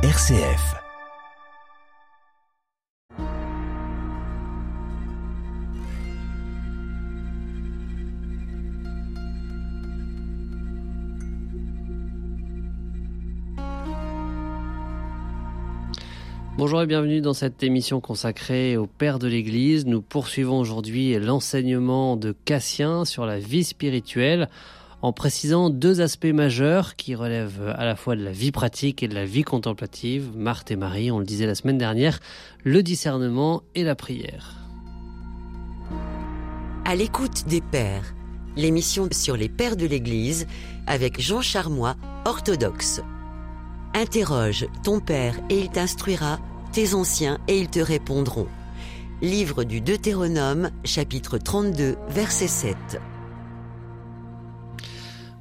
RCF. Bonjour et bienvenue dans cette émission consacrée au Père de l'Église. Nous poursuivons aujourd'hui l'enseignement de Cassien sur la vie spirituelle en précisant deux aspects majeurs qui relèvent à la fois de la vie pratique et de la vie contemplative. Marthe et Marie, on le disait la semaine dernière, le discernement et la prière. À l'écoute des pères, l'émission sur les pères de l'Église avec Jean Charmois, orthodoxe. Interroge ton père et il t'instruira, tes anciens et ils te répondront. Livre du Deutéronome, chapitre 32, verset 7.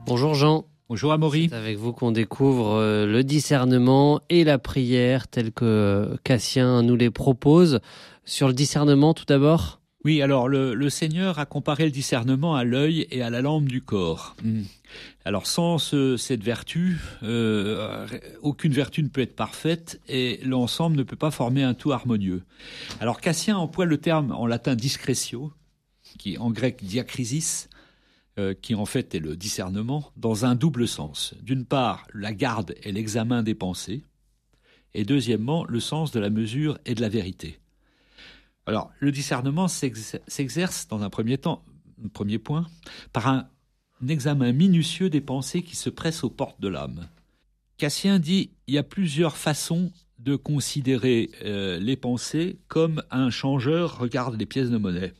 Bonjour Jean. Bonjour Amaury. C'est avec vous qu'on découvre euh, le discernement et la prière tels que Cassien nous les propose. Sur le discernement tout d'abord? Oui, alors le, Seigneur a comparé le discernement à l'œil et à la lampe du corps. Hmm. Alors sans cette vertu, euh, aucune vertu ne peut être parfaite et l'ensemble ne peut pas former un tout harmonieux. Alors Cassien emploie le terme en latin discrétio, qui en grec diacrisis, euh, qui en fait est le discernement, dans un double sens. D'une part, la garde et l'examen des pensées, et deuxièmement, le sens de la mesure et de la vérité. Alors, le discernement s'exerce dans un premier temps, premier point, par un, examen minutieux des pensées qui se pressent aux portes de l'âme. Cassien dit il y a plusieurs façons de considérer euh, les pensées comme un changeur regarde les pièces de monnaie.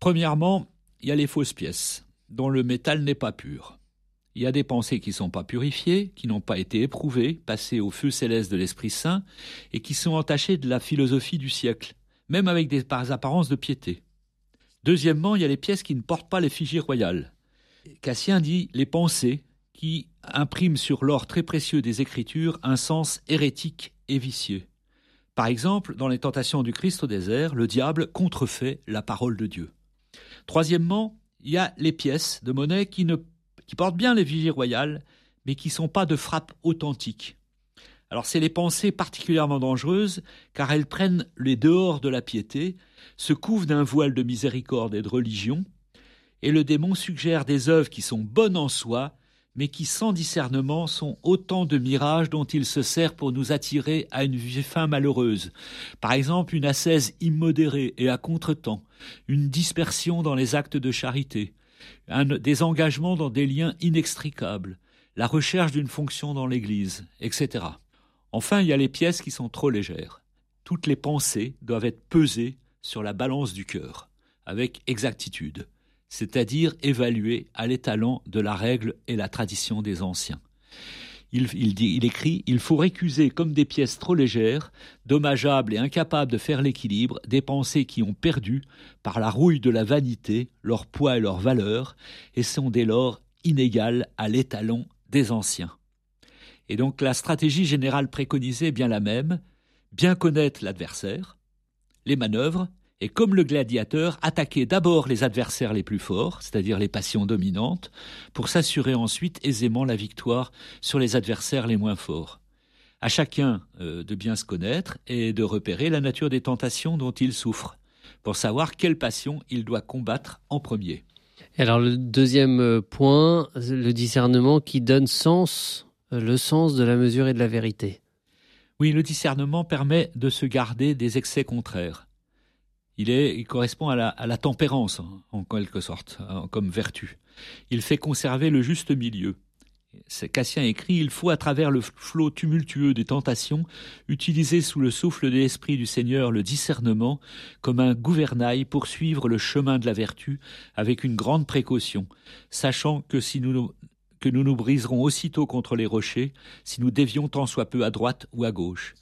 Premièrement, il y a les fausses pièces dont le métal n'est pas pur. Il y a des pensées qui ne sont pas purifiées, qui n'ont pas été éprouvées, passées au feu céleste de l'Esprit Saint, et qui sont entachées de la philosophie du siècle, même avec des apparences de piété. Deuxièmement, il y a les pièces qui ne portent pas l'effigie royale. Cassien dit les pensées qui impriment sur l'or très précieux des Écritures un sens hérétique et vicieux. Par exemple, dans les tentations du Christ au désert, le diable contrefait la parole de Dieu. Troisièmement, il y a les pièces de monnaie qui, portent bien les vigies royales, mais qui ne sont pas de frappe authentique. Alors c'est les pensées particulièrement dangereuses, car elles prennent les dehors de la piété, se couvrent d'un voile de miséricorde et de religion, et le démon suggère des œuvres qui sont bonnes en soi, mais qui sans discernement sont autant de mirages dont il se sert pour nous attirer à une fin malheureuse. Par exemple, une ascèse immodérée et à contretemps, une dispersion dans les actes de charité, des engagements dans des liens inextricables, la recherche d'une fonction dans l'Église, etc. Enfin, il y a les pièces qui sont trop légères. Toutes les pensées doivent être pesées sur la balance du cœur, avec exactitude c'est-à-dire évalué à l'étalon de la règle et la tradition des anciens. Il écrit Il faut récuser comme des pièces trop légères, dommageables et incapables de faire l'équilibre, des pensées qui ont perdu, par la rouille de la vanité, leur poids et leur valeur, et sont dès lors inégales à l'étalon des anciens. Et donc la stratégie générale préconisée est bien la même bien connaître l'adversaire, les manœuvres, et comme le gladiateur, attaquer d'abord les adversaires les plus forts, c'est-à-dire les passions dominantes, pour s'assurer ensuite aisément la victoire sur les adversaires les moins forts. À chacun euh, de bien se connaître et de repérer la nature des tentations dont il souffre, pour savoir quelle passion il doit combattre en premier. alors le deuxième euh, point, le discernement qui donne sens, euh, le sens de la mesure et de la vérité. Oui, le discernement permet de se garder des excès contraires il, correspond à la, tempérance, hein, en quelque sorte, hein, comme vertu. Il fait conserver le juste milieu. Cassien écrit Il faut, à travers le flot tumultueux des tentations, utiliser sous le souffle de l'Esprit du Seigneur le discernement comme un gouvernail pour suivre le chemin de la vertu avec une grande précaution, sachant que si nous que nous nous briserons aussitôt contre les rochers si nous dévions tant soit peu à droite ou à gauche.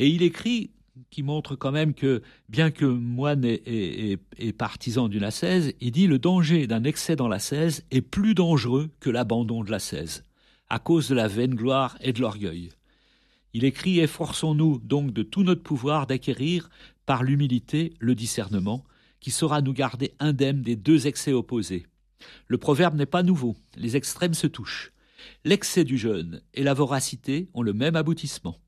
Et il écrit qui montre quand même que, bien que moine est, partisan d'une ascèse, il dit le danger d'un excès dans l'ascèse est plus dangereux que l'abandon de l'ascèse, à cause de la vaine gloire et de l'orgueil. Il écrit Efforçons-nous donc de tout notre pouvoir d'acquérir, par l'humilité, le discernement, qui saura nous garder indemnes des deux excès opposés. Le proverbe n'est pas nouveau, les extrêmes se touchent. L'excès du jeûne et la voracité ont le même aboutissement.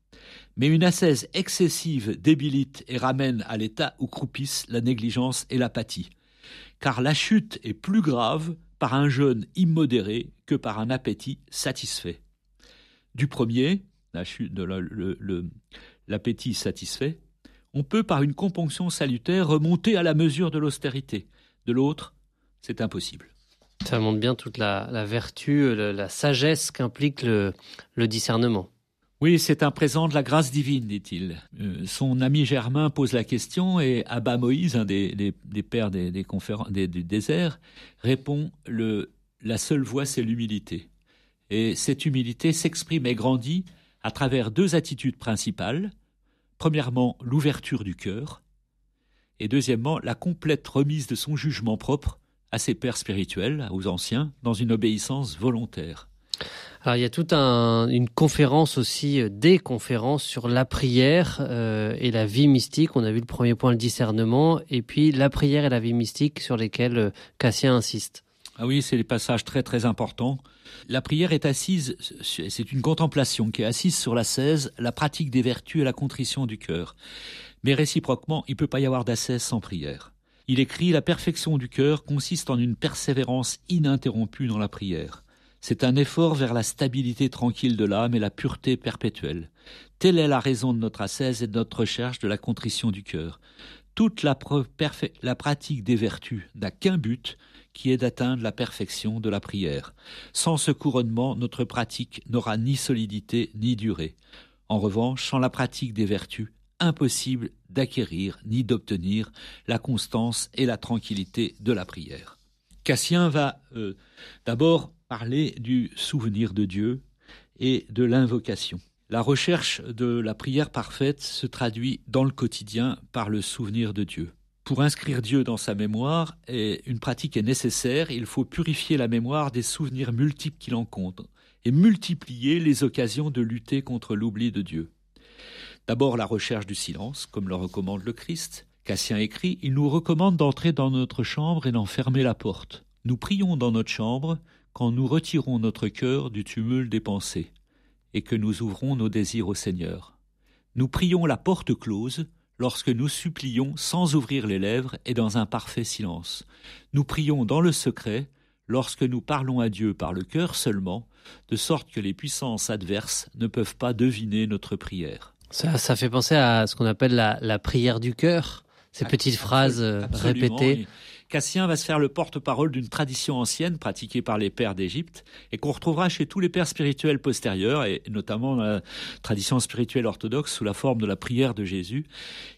Mais une ascèse excessive débilite et ramène à l'état où croupissent la négligence et l'apathie. Car la chute est plus grave par un jeûne immodéré que par un appétit satisfait. Du premier, la l'appétit satisfait, on peut par une componction salutaire remonter à la mesure de l'austérité. De l'autre, c'est impossible. Ça montre bien toute la, vertu, la, sagesse qu'implique le, discernement. Oui, c'est un présent de la grâce divine, dit-il. Euh, son ami Germain pose la question et Abba Moïse, un des, pères des, du désert, répond le, La seule voie, c'est l'humilité. Et cette humilité s'exprime et grandit à travers deux attitudes principales. Premièrement, l'ouverture du cœur, et deuxièmement, la complète remise de son jugement propre à ses pères spirituels, aux anciens, dans une obéissance volontaire. Alors il y a toute une conférence aussi, euh, des conférences sur la prière euh, et la vie mystique. On a vu le premier point, le discernement, et puis la prière et la vie mystique sur lesquels euh, Cassien insiste. Ah oui, c'est des passages très très importants. La prière est assise, c'est une contemplation qui est assise sur la 16, la pratique des vertus et la contrition du cœur. Mais réciproquement, il ne peut pas y avoir d'ascèse sans prière. Il écrit La perfection du cœur consiste en une persévérance ininterrompue dans la prière. C'est un effort vers la stabilité tranquille de l'âme et la pureté perpétuelle. Telle est la raison de notre ascèse et de notre recherche de la contrition du cœur. Toute la, pratique des vertus n'a qu'un but, qui est d'atteindre la perfection de la prière. Sans ce couronnement, notre pratique n'aura ni solidité ni durée. En revanche, sans la pratique des vertus, impossible d'acquérir ni d'obtenir la constance et la tranquillité de la prière. Cassien va euh, d'abord parler du souvenir de Dieu et de l'invocation. La recherche de la prière parfaite se traduit dans le quotidien par le souvenir de Dieu. Pour inscrire Dieu dans sa mémoire, une pratique est nécessaire, il faut purifier la mémoire des souvenirs multiples qu'il en compte et multiplier les occasions de lutter contre l'oubli de Dieu. D'abord la recherche du silence, comme le recommande le Christ. Cassien écrit Il nous recommande d'entrer dans notre chambre et d'en fermer la porte. Nous prions dans notre chambre quand nous retirons notre cœur du tumulte des pensées et que nous ouvrons nos désirs au Seigneur. Nous prions la porte close lorsque nous supplions sans ouvrir les lèvres et dans un parfait silence. Nous prions dans le secret lorsque nous parlons à Dieu par le cœur seulement, de sorte que les puissances adverses ne peuvent pas deviner notre prière. Ça, fait penser à ce qu'on appelle la, prière du cœur, ces petites phrases euh, répétées. Cassien va se faire le porte-parole d'une tradition ancienne pratiquée par les pères d'Égypte et qu'on retrouvera chez tous les pères spirituels postérieurs et notamment dans la tradition spirituelle orthodoxe sous la forme de la prière de Jésus.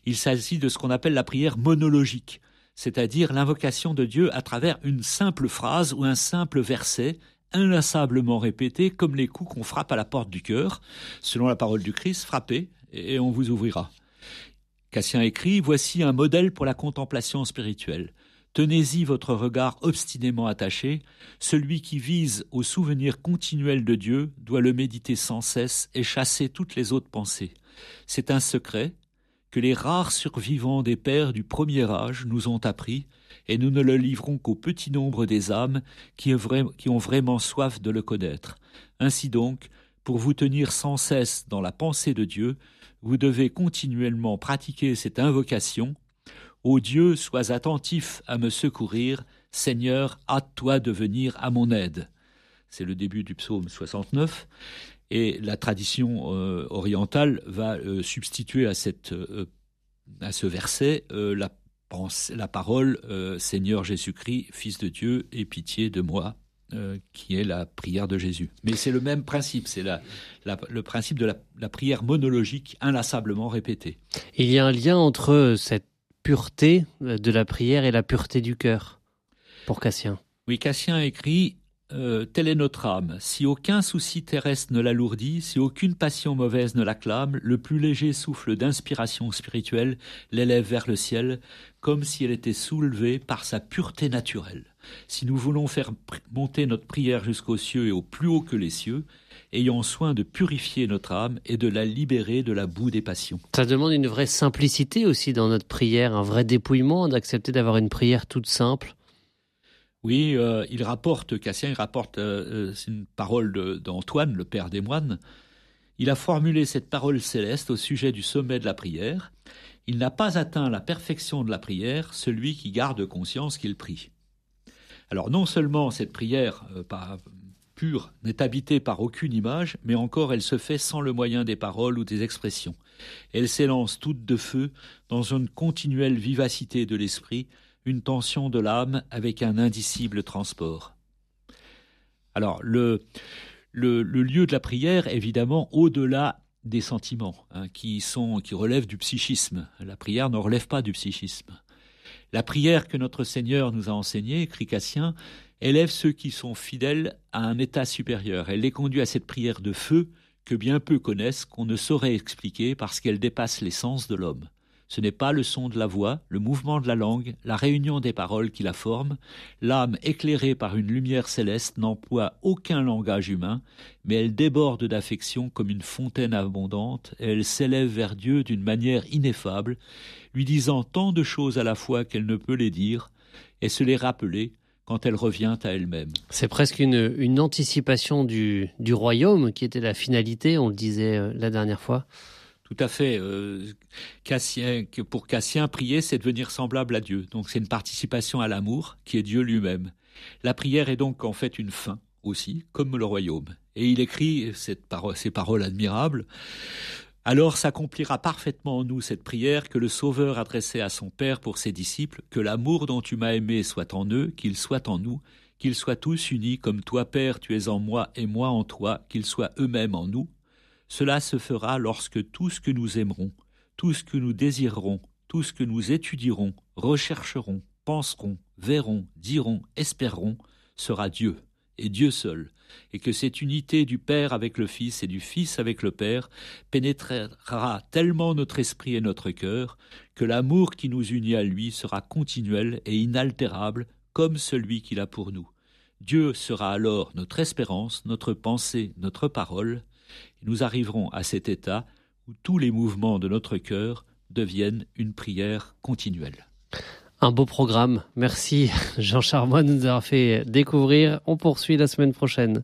Il s'agit de ce qu'on appelle la prière monologique, c'est-à-dire l'invocation de Dieu à travers une simple phrase ou un simple verset inlassablement répété comme les coups qu'on frappe à la porte du cœur, selon la parole du Christ, frappez et on vous ouvrira. Cassien écrit Voici un modèle pour la contemplation spirituelle. Tenez-y votre regard obstinément attaché. Celui qui vise au souvenir continuel de Dieu doit le méditer sans cesse et chasser toutes les autres pensées. C'est un secret que les rares survivants des pères du premier âge nous ont appris, et nous ne le livrons qu'au petit nombre des âmes qui ont vraiment soif de le connaître. Ainsi donc, pour vous tenir sans cesse dans la pensée de Dieu, vous devez continuellement pratiquer cette invocation. Ô Dieu, sois attentif à me secourir, Seigneur, hâte-toi de venir à mon aide. C'est le début du psaume 69. Et la tradition euh, orientale va euh, substituer à, cette, euh, à ce verset la, parole Seigneur Jésus-Christ, Fils de Dieu, aie pitié de moi. Qui est la prière de Jésus. Mais c'est le même principe, c'est la, le principe de la, prière monologique inlassablement répétée. Il y a un lien entre cette pureté de la prière et la pureté du cœur, pour Cassien. Oui, Cassien écrit euh, Telle est notre âme. Si aucun souci terrestre ne l'alourdit, si aucune passion mauvaise ne l'acclame, le plus léger souffle d'inspiration spirituelle l'élève vers le ciel, comme si elle était soulevée par sa pureté naturelle si nous voulons faire monter notre prière jusqu'aux cieux et au plus haut que les cieux, ayons soin de purifier notre âme et de la libérer de la boue des passions. Ça demande une vraie simplicité aussi dans notre prière, un vrai dépouillement, d'accepter d'avoir une prière toute simple. Oui, euh, il rapporte, Cassien, il rapporte, euh, euh, une parole d'Antoine, le père des moines. Il a formulé cette parole céleste au sujet du sommet de la prière. Il n'a pas atteint la perfection de la prière, celui qui garde conscience qu'il prie. Alors non seulement cette prière pure n'est habitée par aucune image, mais encore elle se fait sans le moyen des paroles ou des expressions. Elle s'élance toute de feu dans une continuelle vivacité de l'esprit, une tension de l'âme avec un indicible transport. Alors le, lieu de la prière, évidemment, au-delà des sentiments hein, qui sont qui relèvent du psychisme. La prière ne relève pas du psychisme. La prière que notre Seigneur nous a enseignée, écrit Cassien, élève ceux qui sont fidèles à un état supérieur. Elle les conduit à cette prière de feu que bien peu connaissent, qu'on ne saurait expliquer parce qu'elle dépasse l'essence de l'homme. Ce n'est pas le son de la voix, le mouvement de la langue, la réunion des paroles qui la forment. L'âme éclairée par une lumière céleste n'emploie aucun langage humain, mais elle déborde d'affection comme une fontaine abondante, et elle s'élève vers Dieu d'une manière ineffable, lui disant tant de choses à la fois qu'elle ne peut les dire, et se les rappeler, quand elle revient à elle-même. C'est presque une, anticipation du, du, royaume qui était la finalité, on le disait euh, la dernière fois. Tout à fait. Euh, Cassien, pour Cassien, prier, c'est devenir semblable à Dieu. Donc c'est une participation à l'amour qui est Dieu lui-même. La prière est donc en fait une fin aussi, comme le royaume. Et il écrit ces paroles admirables. Alors s'accomplira parfaitement en nous cette prière que le Sauveur adressait à son Père pour ses disciples, que l'amour dont tu m'as aimé soit en eux, qu'il soit en nous, qu'ils soient tous unis comme toi, Père, tu es en moi et moi en toi, qu'ils soient eux-mêmes en nous. Cela se fera lorsque tout ce que nous aimerons, tout ce que nous désirerons, tout ce que nous étudierons, rechercherons, penserons, verrons, dirons, espérerons, sera Dieu, et Dieu seul, et que cette unité du Père avec le Fils et du Fils avec le Père pénétrera tellement notre esprit et notre cœur que l'amour qui nous unit à lui sera continuel et inaltérable comme celui qu'il a pour nous. Dieu sera alors notre espérance, notre pensée, notre parole, nous arriverons à cet état où tous les mouvements de notre cœur deviennent une prière continuelle. Un beau programme. Merci Jean Charmois de nous avoir fait découvrir. On poursuit la semaine prochaine.